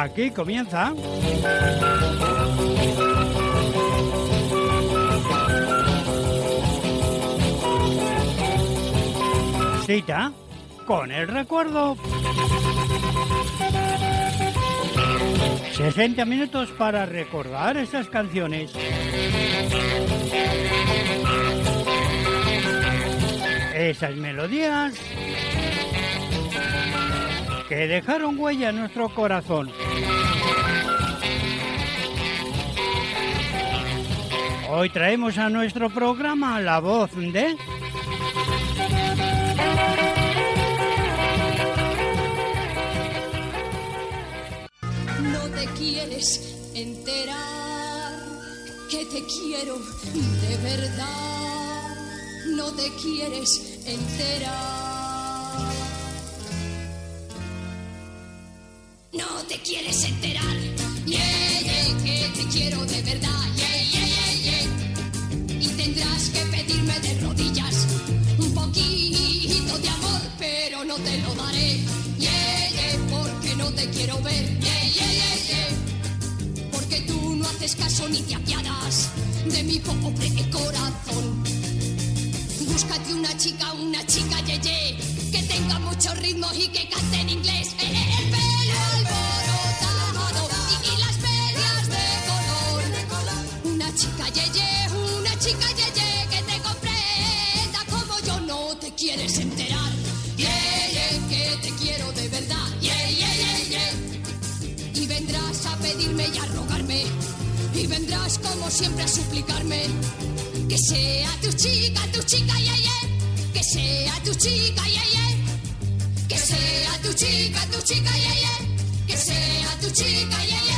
Aquí comienza. Cita con el recuerdo. 60 minutos para recordar estas canciones. Esas melodías que dejaron huella en nuestro corazón. Hoy traemos a nuestro programa la voz de... No te quieres enterar que te quiero de verdad. No te quieres enterar. Te quieres enterar. Yeah, yeah, que te quiero de verdad. Yeah, yeah, yeah, yeah. Y tendrás que pedirme de rodillas un poquito de amor, pero no te lo daré. Yeah, yeah, porque no te quiero ver. Yeah, yeah, yeah, yeah. Porque tú no haces caso ni te apiadas de mi pobre corazón. Búscate una chica, una chica yeye, que tenga mucho ritmo y que cante en inglés. Como siempre a suplicarme. Que sea tu chica, tu chica, yeah, yeah. Que sea tu chica, yeah, yeah. Que sea tu chica, tu chica, yeah, yeah. Que sea tu chica, yeah, yeah.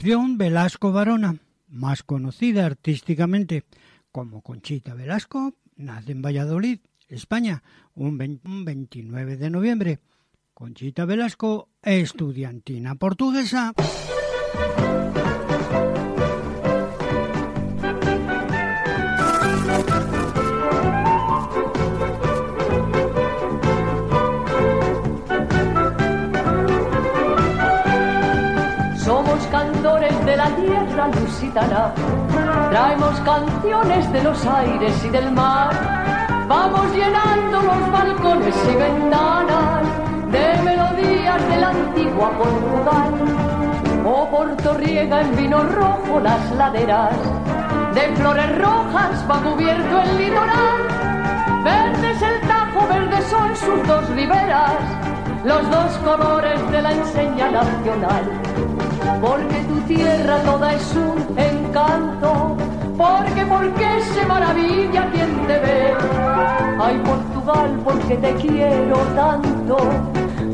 Concepción Velasco Varona, más conocida artísticamente como Conchita Velasco, nace en Valladolid, España, un 20 un 29 de noviembre. Conchita Velasco, estudiantina portuguesa. La tierra lusitana, traemos canciones de los aires y del mar. Vamos llenando los balcones y ventanas de melodías de la antigua Portugal. O Porto riega en vino rojo las laderas, de flores rojas va cubierto el litoral. Verde es el Tajo, verde son sus dos riberas, los dos colores de la enseña nacional porque tu tierra toda es un encanto, porque, porque se maravilla quien te ve. Ay, Portugal, porque te quiero tanto,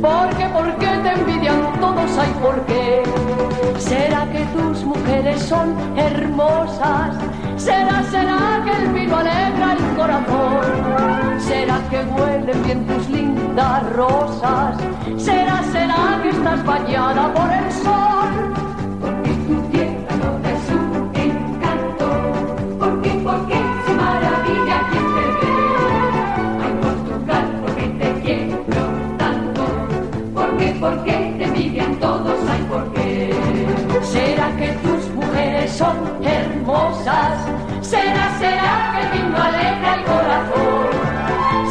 porque, porque te envidian todos, ay, por qué. ¿Será que tus mujeres son hermosas? ¿Será, será que el vino alegra el corazón? ¿Será que huelen bien tus lindas rosas? ¿Será, será que estás bañada por el sol? por qué te envidian todos, hay ¿Será que tus mujeres son hermosas? ¿Será, será que el vino alegra el corazón?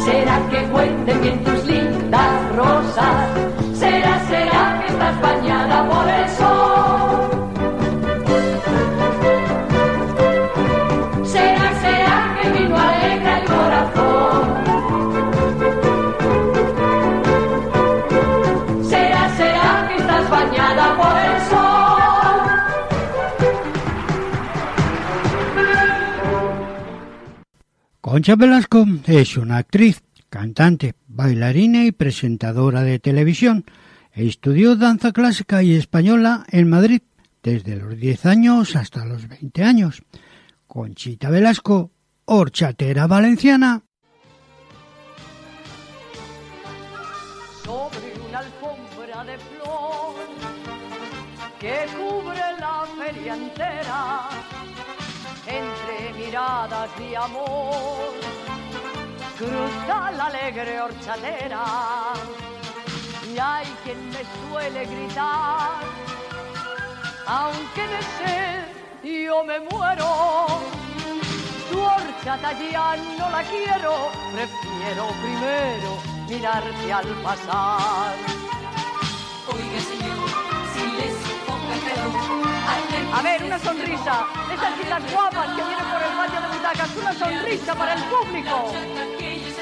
¿Será que cuenten bien tus lindas rosas? ¿Será, será que estás bañada por el Concha Velasco es una actriz, cantante, bailarina y presentadora de televisión. Estudió danza clásica y española en Madrid desde los 10 años hasta los 20 años. Conchita Velasco, horchatera valenciana. Miradas de amor. Cruza la alegre horchatera y hay quien me suele gritar aunque de sed yo me muero. Tu horchata ya no la quiero, prefiero primero mirarte al pasar. Oiga, señor, si les ponga el pelo, A ver, una sonrisa, esas chicas guapas que una sonrisa para el público. y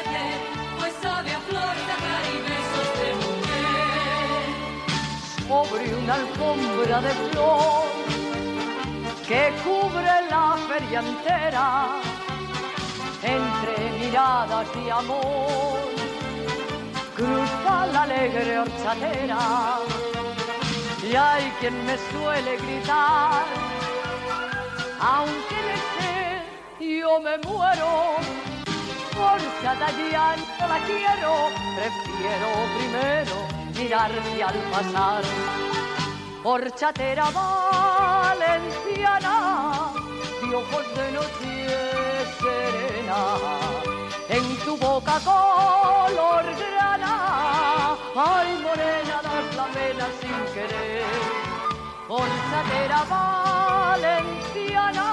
sobre una alfombra de flor que cubre la feria entera entre miradas de amor cruza la alegre horchatera y hay quien me suele gritar aunque de sed yo me muero. Horchata ya no la quiero prefiero primero mirarte al pasar. Horchatera valenciana de ojos de noche serena en tu boca color grana ay morena das la pena sin querer. Horchatera valenciana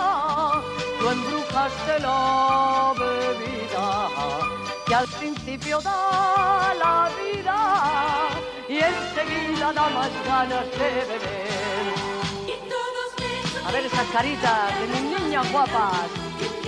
tú embrujaste la bebida que al principio da la vida y enseguida da más ganas de beber. A ver esas caritas de mis niñas guapas.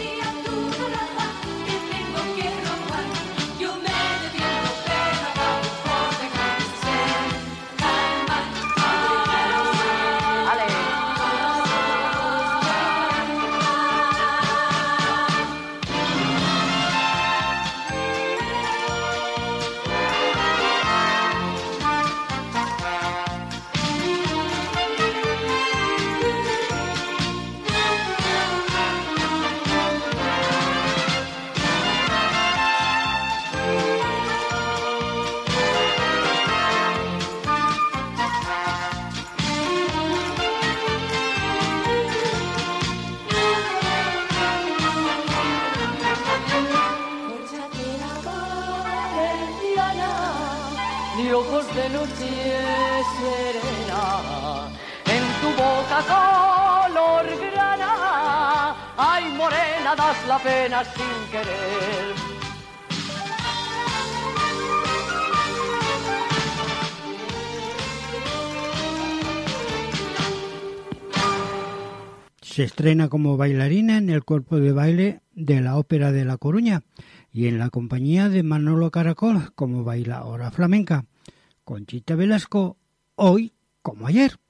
Sin querer. Se estrena como bailarina en el cuerpo de baile de la Ópera de La Coruña y en la compañía de Manolo Caracol como bailadora flamenca. Conchita Velasco, hoy como ayer.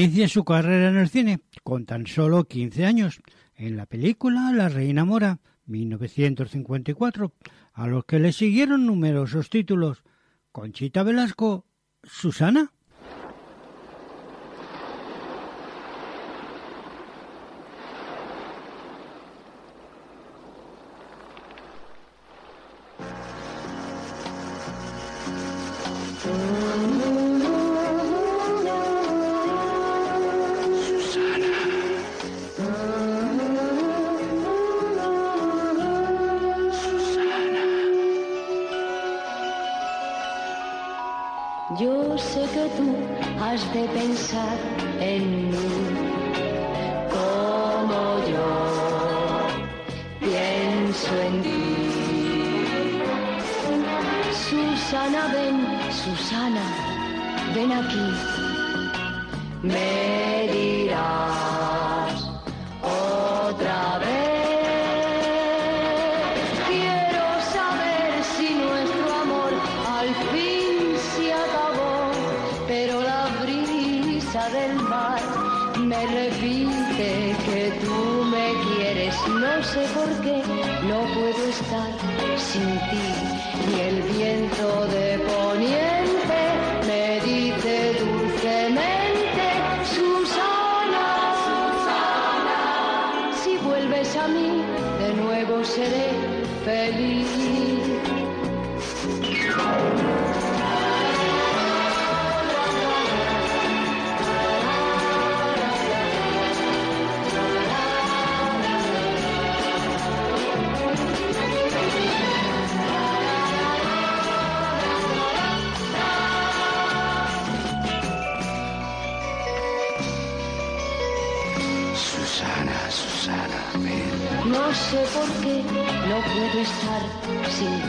Inicia su carrera en el cine con tan solo 15 años en la película La Reina Mora, 1954, a los que le siguieron numerosos títulos. Conchita Velasco, Susana.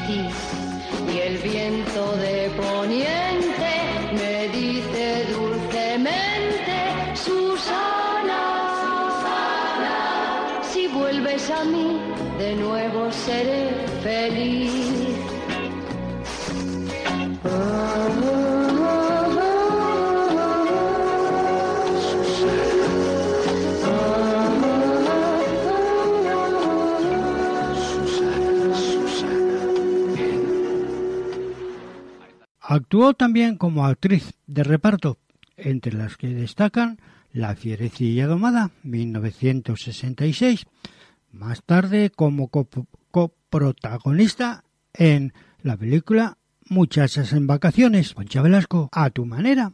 Y el viento de poniente me dice dulcemente, Susana, Susana, si vuelves a mí, de nuevo seré Actuó también como actriz de reparto, entre las que destacan La fierecilla domada, 1966, más tarde como cop- coprotagonista en la película Muchachas en vacaciones, Concha Velasco, a tu manera.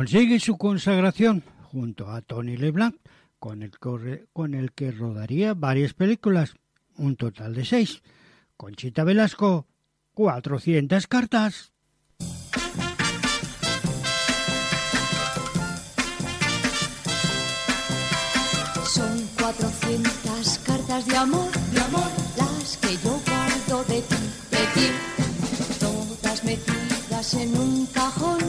Consigue su consagración junto a Tony LeBlanc, con el, con el que rodaría varias películas, un total de seis. Conchita Velasco, 400 cartas. Son 400 cartas de amor, de amor, las que yo guardo de ti, de ti. Todas metidas en un cajón,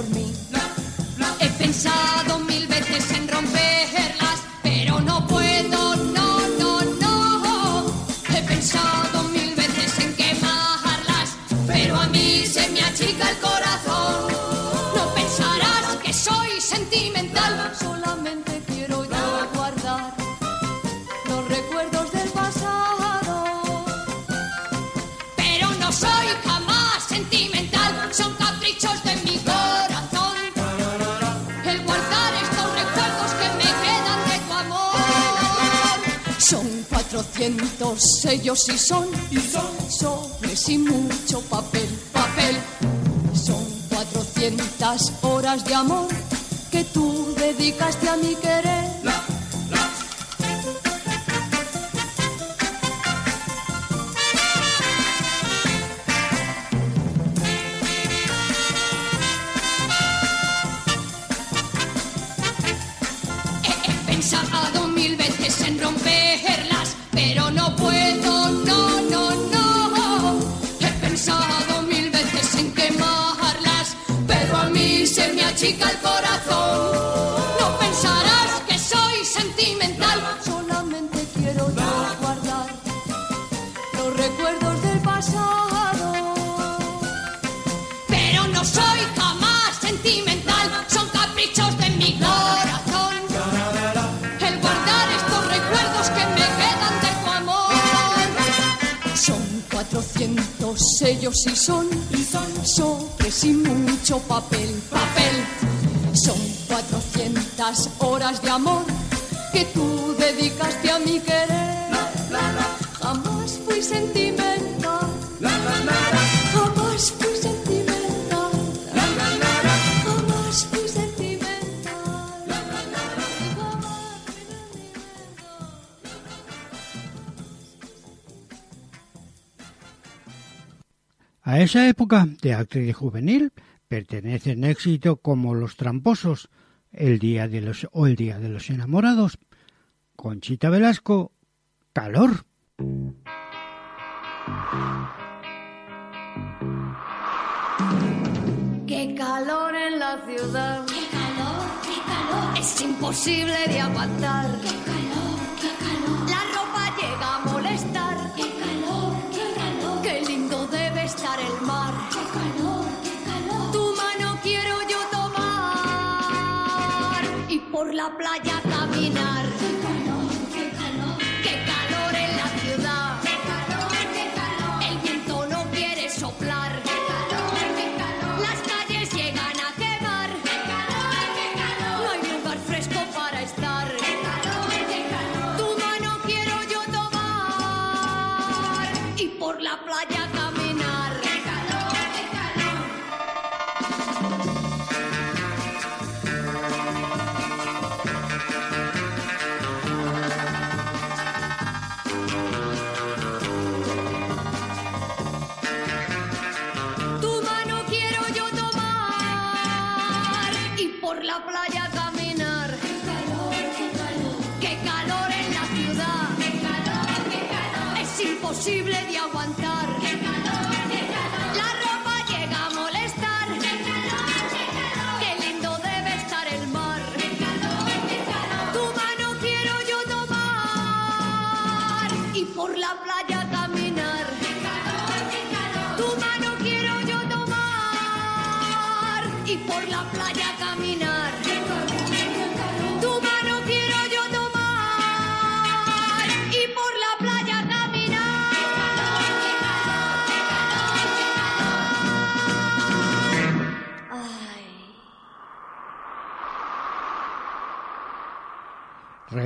He pensado mil veces en romperlas, pero no puedo, no, no, no. He pensado mil veces en quemarlas, pero a mí se me achica el corazón. 400 sellos y son, y son sobres y mucho papel, papel. Son 400 horas de amor que tú dedicaste a mi querer. Achica el corazón. No pensarás que soy sentimental, Solamente quiero yo guardar los recuerdos del pasado. pero no soy jamás sentimental. Son caprichos de mi corazón. El guardar estos recuerdos que me quedan de tu amor. Son 400 sellos y son, y son sobres y mucho papel, papel. 400 horas de amor que tú dedicaste a mi querer. Jamás fui sentimental. Jamás fui sentimental. Jamás fui sentimental. Jamás fui sentimental. A esa época de actriz juvenil pertenecen éxito como Los Tramposos, El Día de los o El Día de los Enamorados, Conchita Velasco, Calor. Qué calor en la ciudad. Qué calor, qué calor. Es imposible de aguantar. Qué y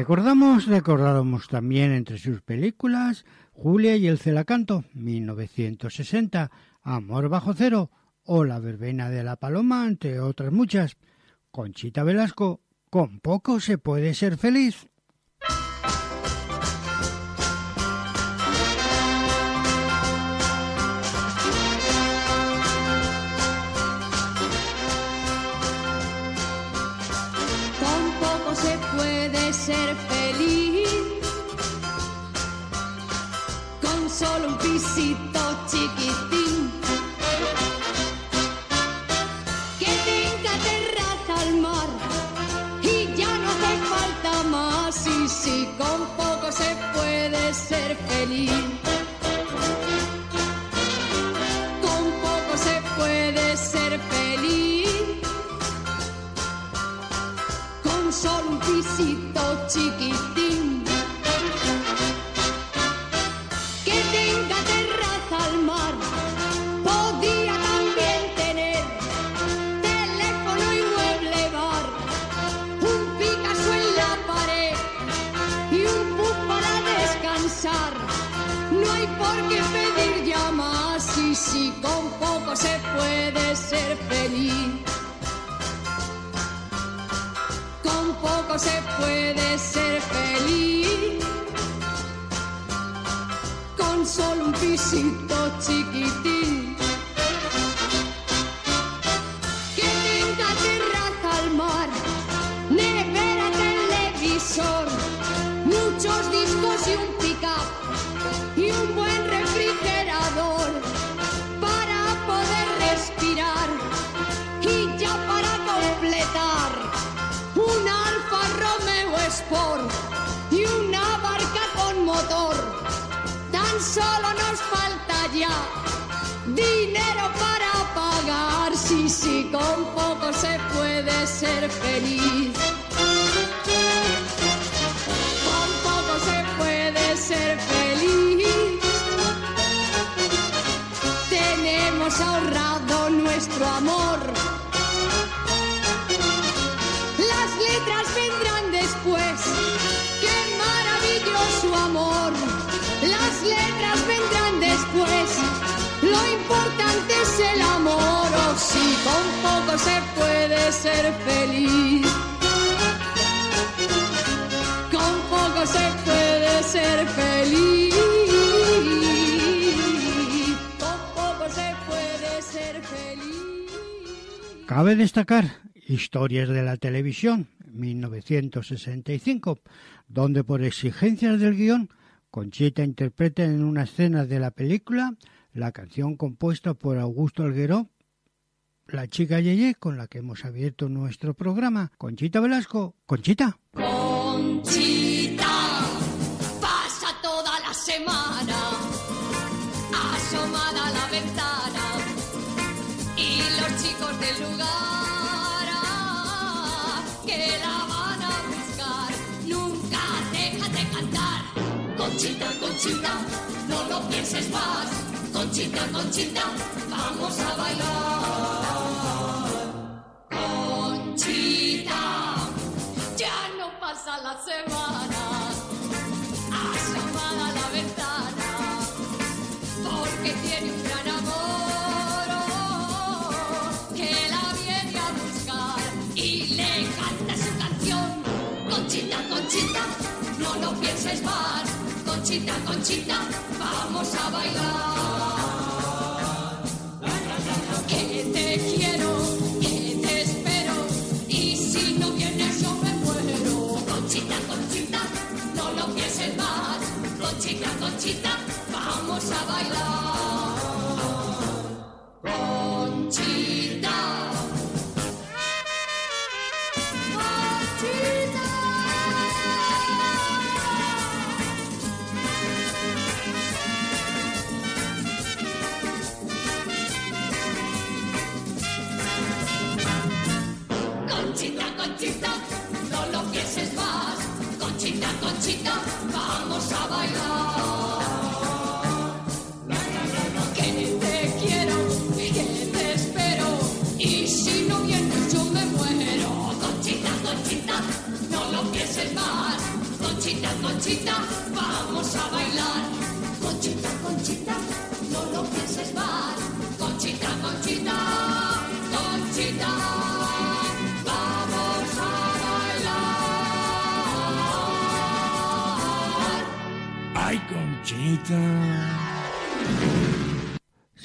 Recordamos, recordábamos también entre sus películas Julia y el Celacanto, 1960, Amor bajo cero o La verbena de la paloma, entre otras muchas. Conchita Velasco, con poco se puede ser feliz. Ser feliz. Con poco se puede ser feliz. con solo un pisito chiquitín. Feliz. con poco se puede ser feliz. Con solo un pisito chiquitín. Que tenga terraza al mar, nevera, televisor, muchos discos y un Sport y una barca con motor. Tan solo nos falta ya dinero para pagar. Sí, sí, con poco se puede ser feliz. Con poco se puede ser feliz. Tenemos ahorrado nuestro amor. Maravilloso amor! Las letras vendrán después. Lo importante es el amor. Oh, sí, con poco se puede ser feliz. Con poco se puede ser feliz. Con poco se puede ser feliz. Cabe destacar Historias de la Televisión, 1965, donde por exigencias del guion, Conchita interpreta en una escena de la película la canción compuesta por Augusto Algueró, la chica Yeye, con la que hemos abierto nuestro programa. Conchita Velasco, Conchita. Conchita pasa toda la semana asomada a la ventana y los chicos del lugar Conchita, Conchita, no lo pienses más. Conchita, Conchita, vamos a bailar. Conchita ya no pasa la semana Conchita, Conchita, vamos a bailar que te quiero, que te espero y si no vienes yo me muero. Conchita, Conchita, no lo pienses más. Conchita, Conchita, vamos a bailar.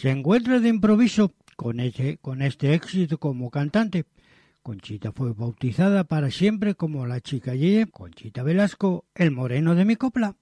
Se encuentra de improviso con, este éxito como cantante. Conchita fue bautizada para siempre como la chica Yeye, Conchita Velasco, el moreno de mi copla.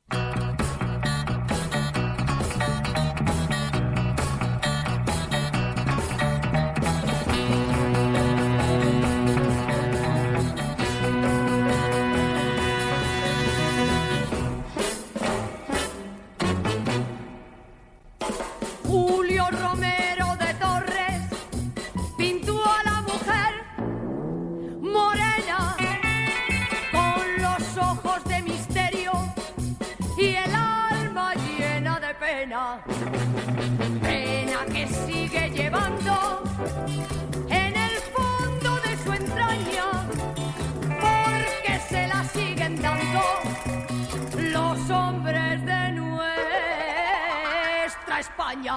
Pena. Que sigue llevando en el fondo de su entraña porque se la siguen dando los hombres de nuestra España.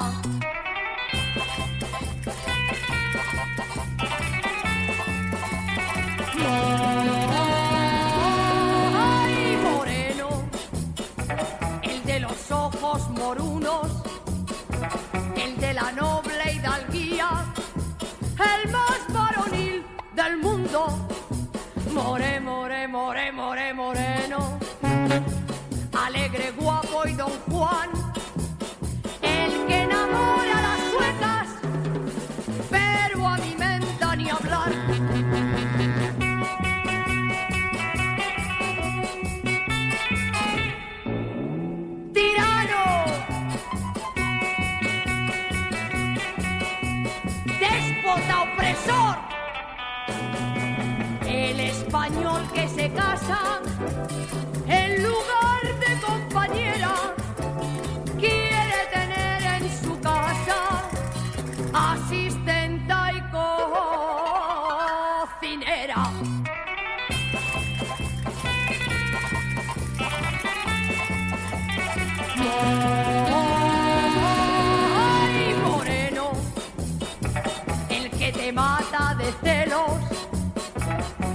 One.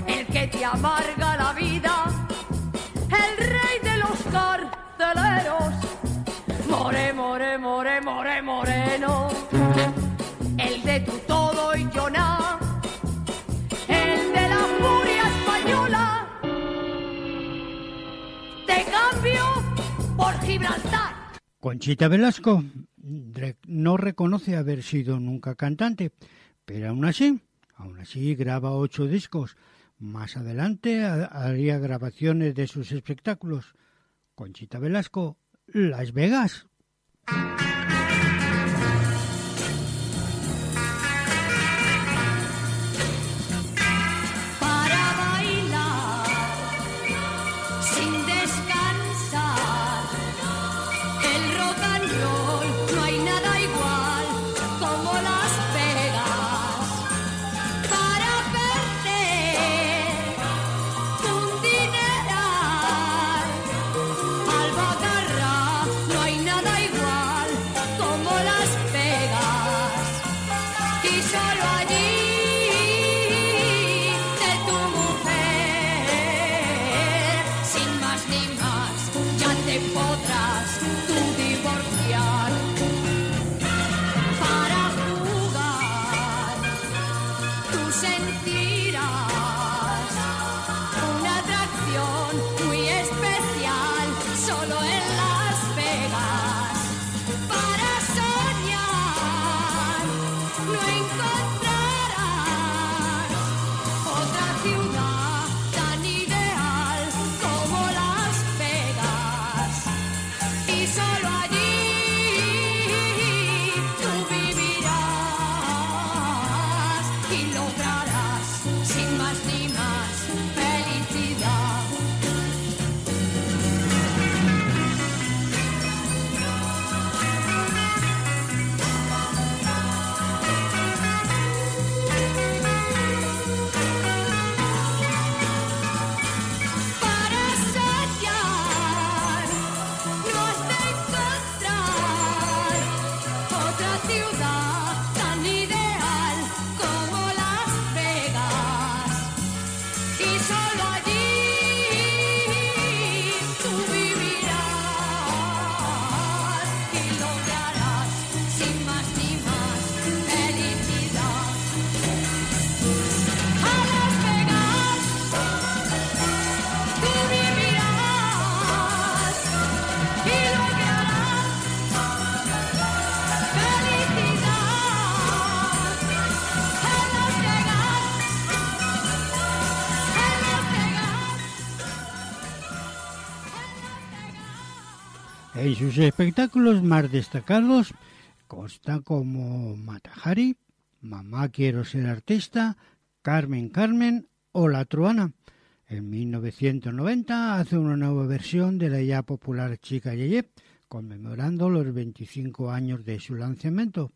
El que te amarga la vida, el rey de los carceleros. More, more, more, more, moreno, el de tu todo y yo nada, el de la furia española. Te cambio por Gibraltar. Conchita Velasco no reconoce haber sido nunca cantante, pero aún así, aún así graba ocho discos. Más adelante ha- haría grabaciones de sus espectáculos. Conchita Velasco, Las Vegas. Sus espectáculos más destacados consta como Matajari, Mamá quiero ser artista, Carmen Carmen o La Truana. En 1990 hace una nueva versión de la ya popular Chica Yeye, conmemorando los 25 años de su lanzamiento.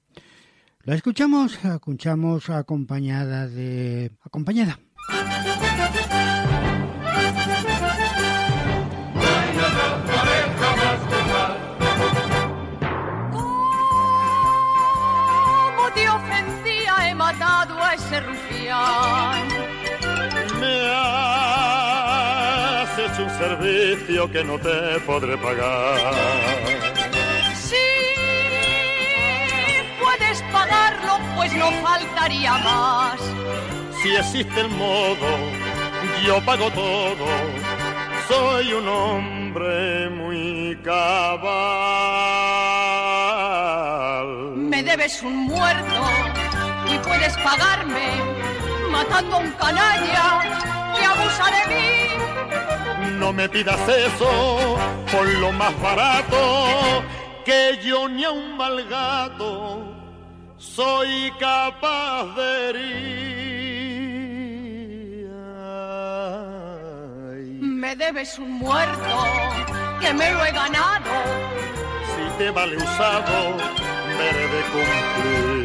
La escuchamos, escuchamos acompañada de acompañada. Me hecho un servicio que no te podré pagar. Sí, puedes pagarlo, pues no faltaría más. Si existe el modo, yo pago todo. Soy un hombre muy cabal. Me debes un muerto y puedes pagarme matando a un canalla que abusa de mí. No me pidas eso por lo más barato, que yo ni a un mal gato soy capaz de herir. Ay, Me debes un muerto que me lo he ganado. si te vale usado, me de cumplir.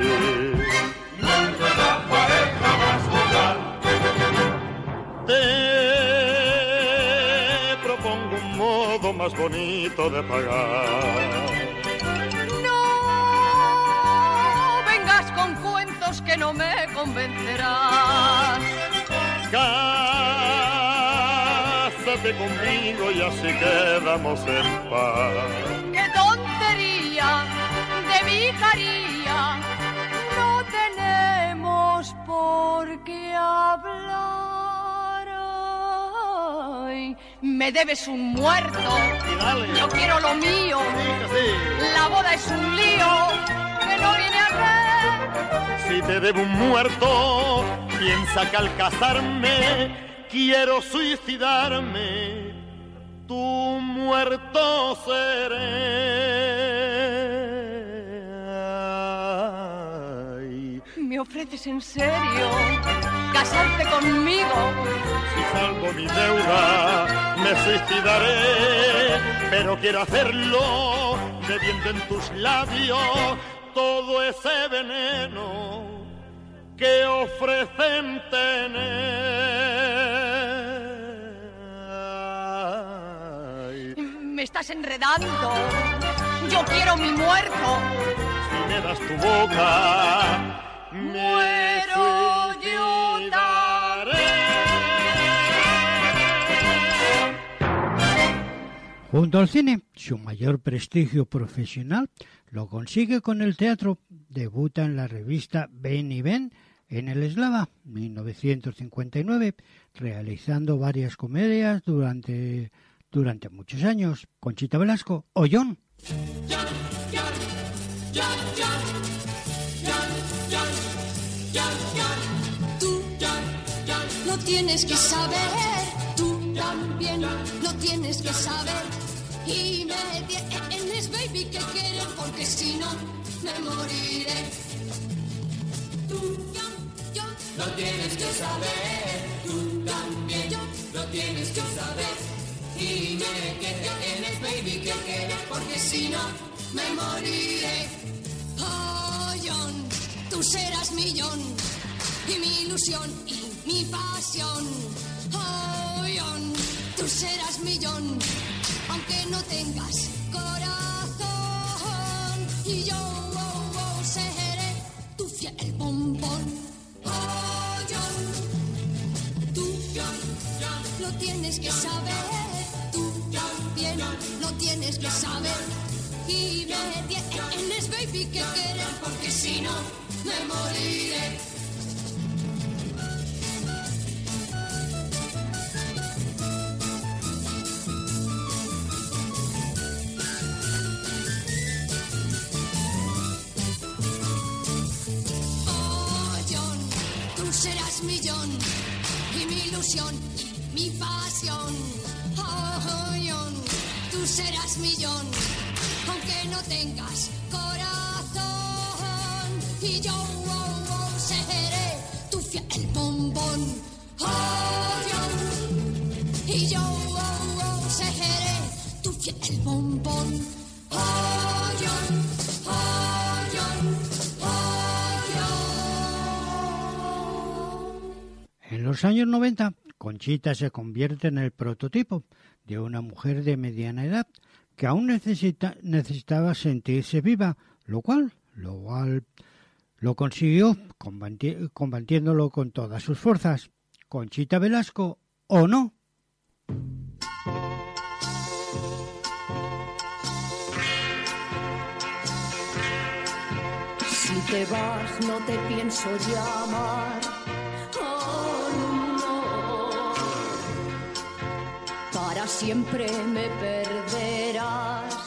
Te propongo un modo más bonito de pagar. No vengas con cuentos que no me convencerás. Cásate conmigo y así quedamos en paz. ¡Qué tontería de vicaría! No tenemos por qué hablar. Me debes un muerto. Yo quiero lo mío. Sí. La boda es un lío que no viene a ver. Si te debo un muerto, piensa que al casarme quiero suicidarme. Tu muerto seré. ¿Me ofreces en serio casarte conmigo? si salvo mi deuda, me suicidaré. Pero quiero hacerlo bebiendo en tus labios todo ese veneno que ofrecen tener. Me estás enredando. Yo quiero mi muerto. si me das tu boca, Muero yo. Junto al cine, su mayor prestigio profesional lo consigue con el teatro. Debuta en la revista Ven y Ven en el Eslava, 1959, realizando varias comedias durante, durante muchos años. Conchita Velasco, Ollón. Tú tienes que saber, tú también lo tienes que saber. Y me tienes, baby, que querer, porque si no me moriré. Tú yo, lo tienes que saber, tú también lo tienes que saber. Y me tienes, baby, que querer, porque si no me moriré. Oh, John, tú serás millón y mi ilusión mi pasión. Oh, John, tú serás millón, aunque no tengas corazón. Y yo oh, oh, seré tu fiel bombón. Oh, John, tú lo tienes que saber, tú también lo tienes que saber. Y me tienes, baby, que querer, porque si no me moriré. Millón y mi ilusión mi pasión. Oh, John, tú serás millón aunque no tengas corazón. Y yo oh, oh, seré tu fiel bombón. Oh. Y yo oh, oh, seré tu fiel bombón. Oh, yo. Los años 90, Conchita se convierte en el prototipo de una mujer de mediana edad que aún necesita- necesitaba sentirse viva, lo cual, lo cual lo consiguió combati- combatiéndolo con todas sus fuerzas. Conchita Velasco o no. Si te vas no te pienso llamar. Siempre me perderás.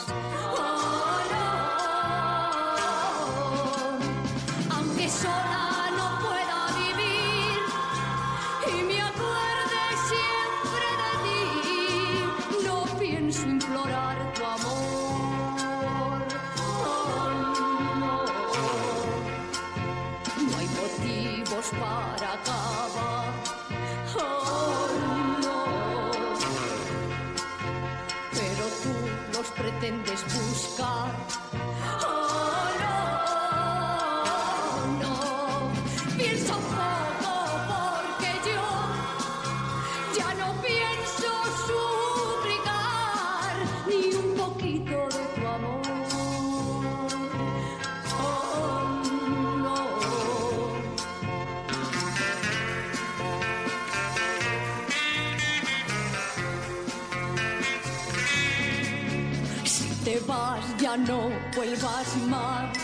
Te vas ya no vuelvas más.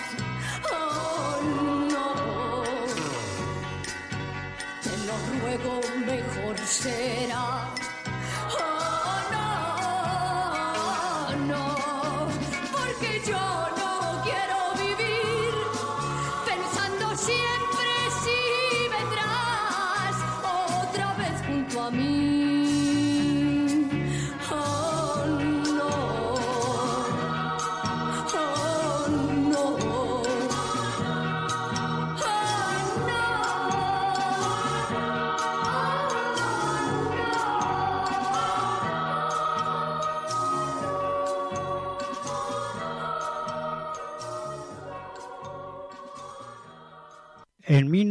Oh, no. Te lo ruego, mejor será. Oh, no, no. Porque yo no quiero vivir pensando siempre si vendrás otra vez junto a mí.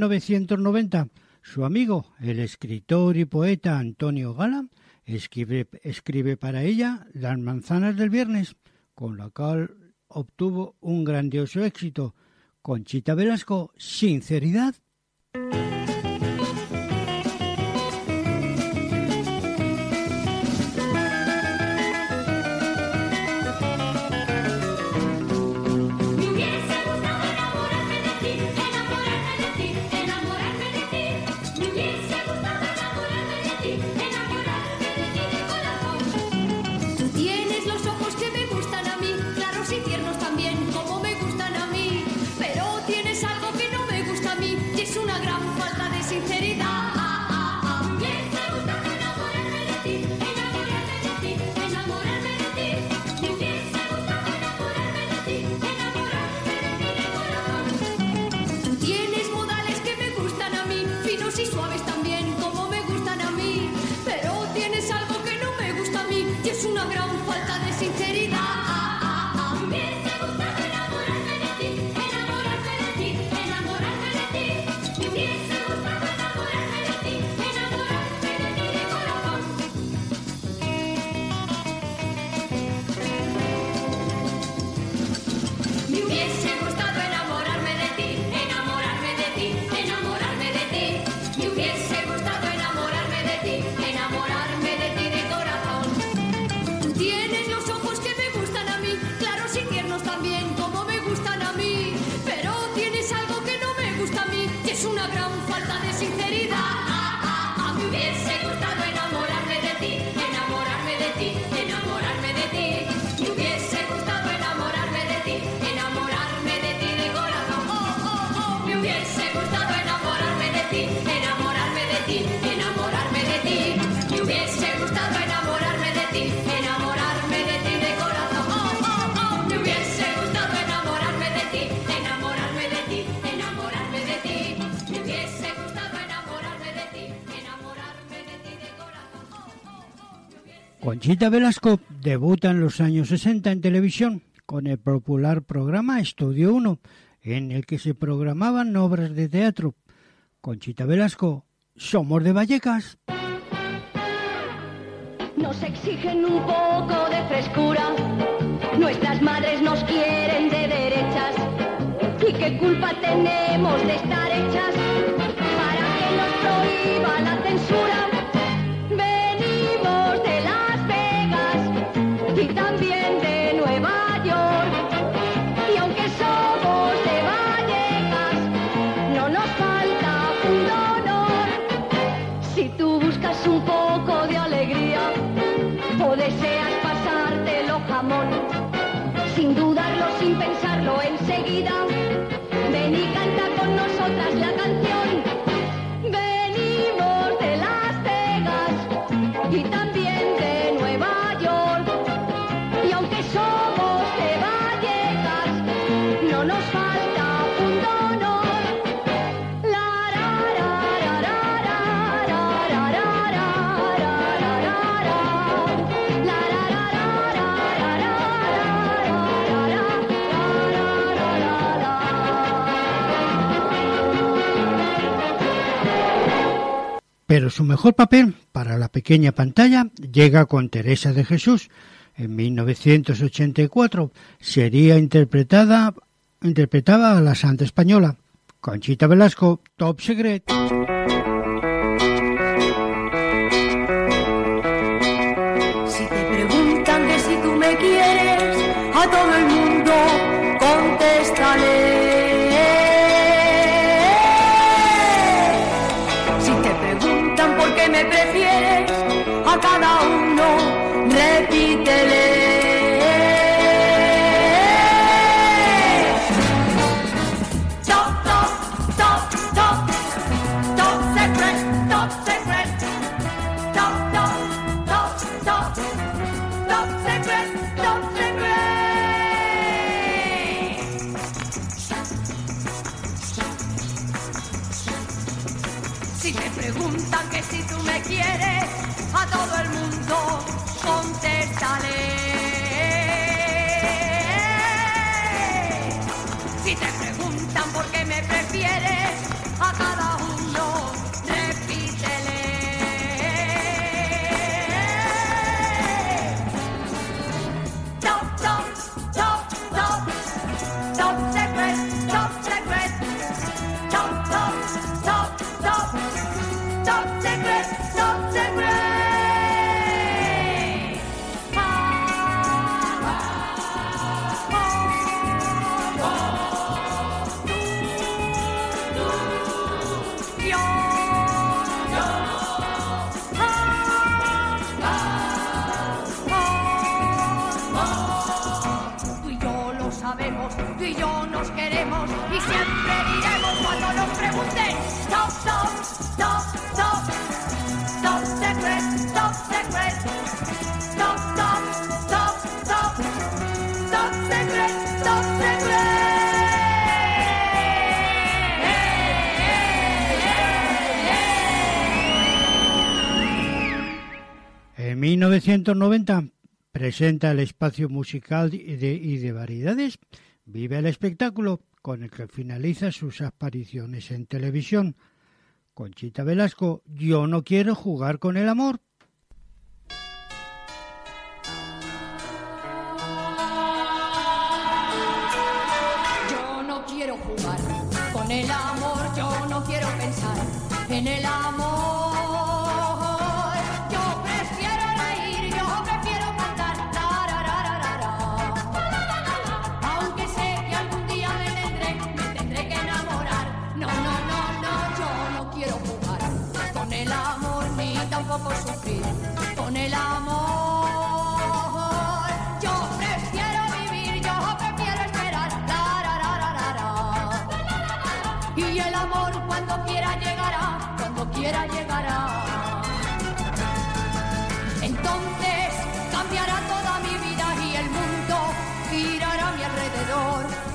1990, su amigo, el escritor y poeta Antonio Gala, escribe, escribe para ella Las manzanas del viernes, con la cual obtuvo un grandioso éxito. Conchita Velasco, sinceridad. Conchita Velasco debuta en los años 60 en televisión con el popular programa Estudio 1, en el que se programaban obras de teatro. Conchita Velasco, somos de Vallecas. Nos exigen un poco de frescura. Nuestras madres nos quieren de derechas. ¿Y qué culpa tenemos de estar hechas para que nos prohíba la censura? Pero su mejor papel para la pequeña pantalla llega con Teresa de Jesús. En 1984 sería interpretada interpretaba a la santa española. Conchita Velasco, Top Secret. Y siempre diremos cuando nos pregunten Stop, stop, stop, stop, stop secret, stop secret, stop, stop, stop, stop, stop secret, stop secret. En 1990 presenta el espacio musical y de, y de variedades Vive el espectáculo, con el que finaliza sus apariciones en televisión. Conchita Velasco, Yo no quiero jugar con el amor.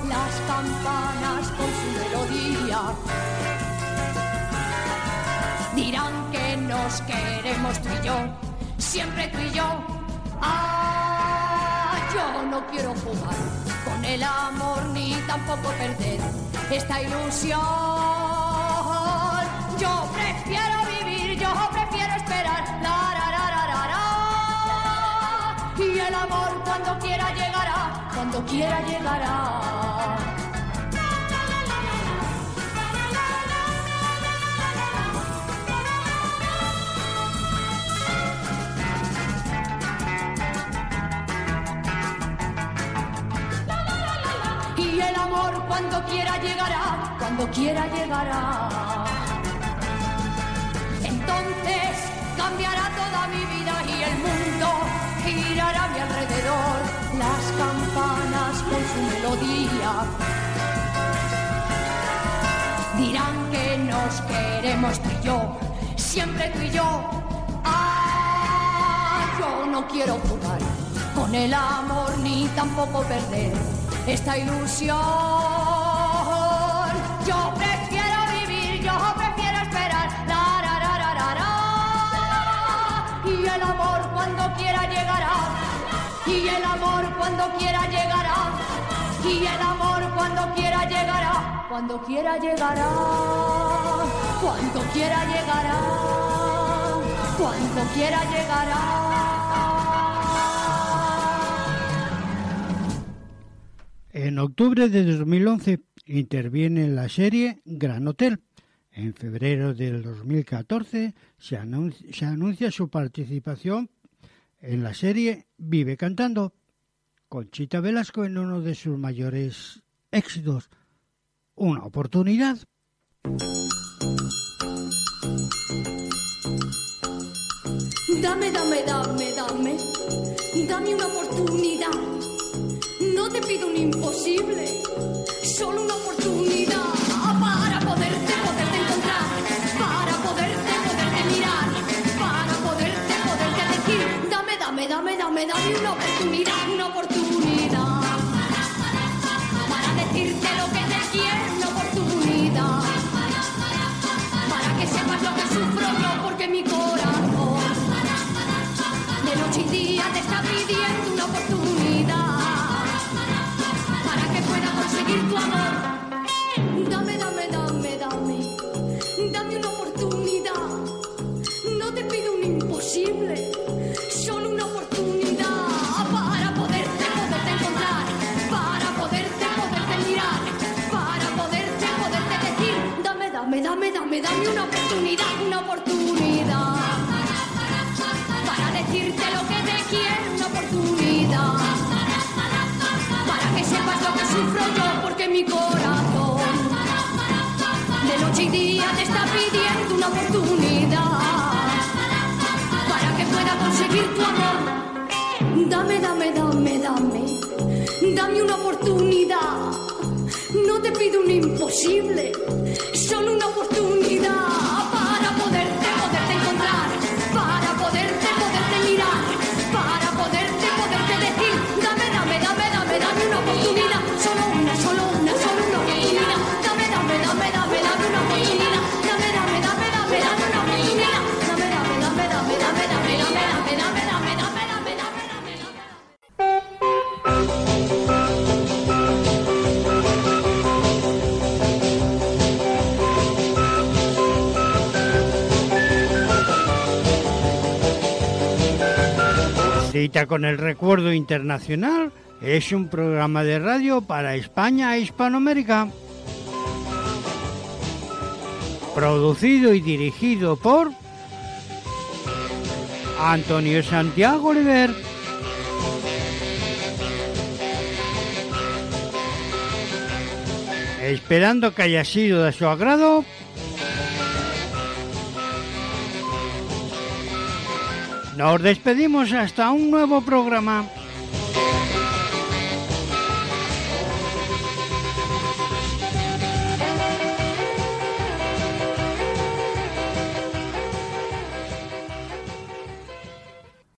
las campanas con su melodía. Dirán que nos queremos tú y yo, siempre tú y yo. Ah, yo no quiero jugar con el amor ni tampoco perder esta ilusión. Yo quiera llegará. Y el amor cuando quiera llegará, cuando quiera llegará. Entonces cambiará toda mi vida y el mundo girará a mi alrededor. Las campanas con su melodía dirán que nos queremos tú y yo, siempre tú y yo. Ah, yo no quiero jugar con el amor ni tampoco perder esta ilusión. Yo prefiero vivir, yo prefiero esperar. La. Y el amor cuando quiera llegará. Y el amor cuando quiera llegará. Y el amor cuando quiera llegará. Cuando quiera llegará. Cuando quiera llegará. Cuando quiera llegará. En octubre de 2011 interviene en la serie Gran Hotel. En febrero del 2014 se anuncia, se anuncia su participación en la serie Vive Cantando. Conchita Velasco en uno de sus mayores éxitos, Una oportunidad. Dame, dame, dame, dame, dame una oportunidad. No te pido un imposible, solo una oportunidad Dame, dame, dame, una oportunidad, una oportunidad una oportunidad, una oportunidad para decirte lo que te quiero, una oportunidad para que sepas lo que sufro yo, porque mi corazón de noche y día te está pidiendo una oportunidad para que pueda conseguir tu amor. Dame, dame, dame, dame, dame una oportunidad. No te pido un imposible, solo una oportunidad Cita con el Recuerdo Internacional es un programa de radio para España e Hispanoamérica. Producido y dirigido por Antonio Santiago Oliver. Esperando que haya sido de su agrado. Nos despedimos hasta un nuevo programa.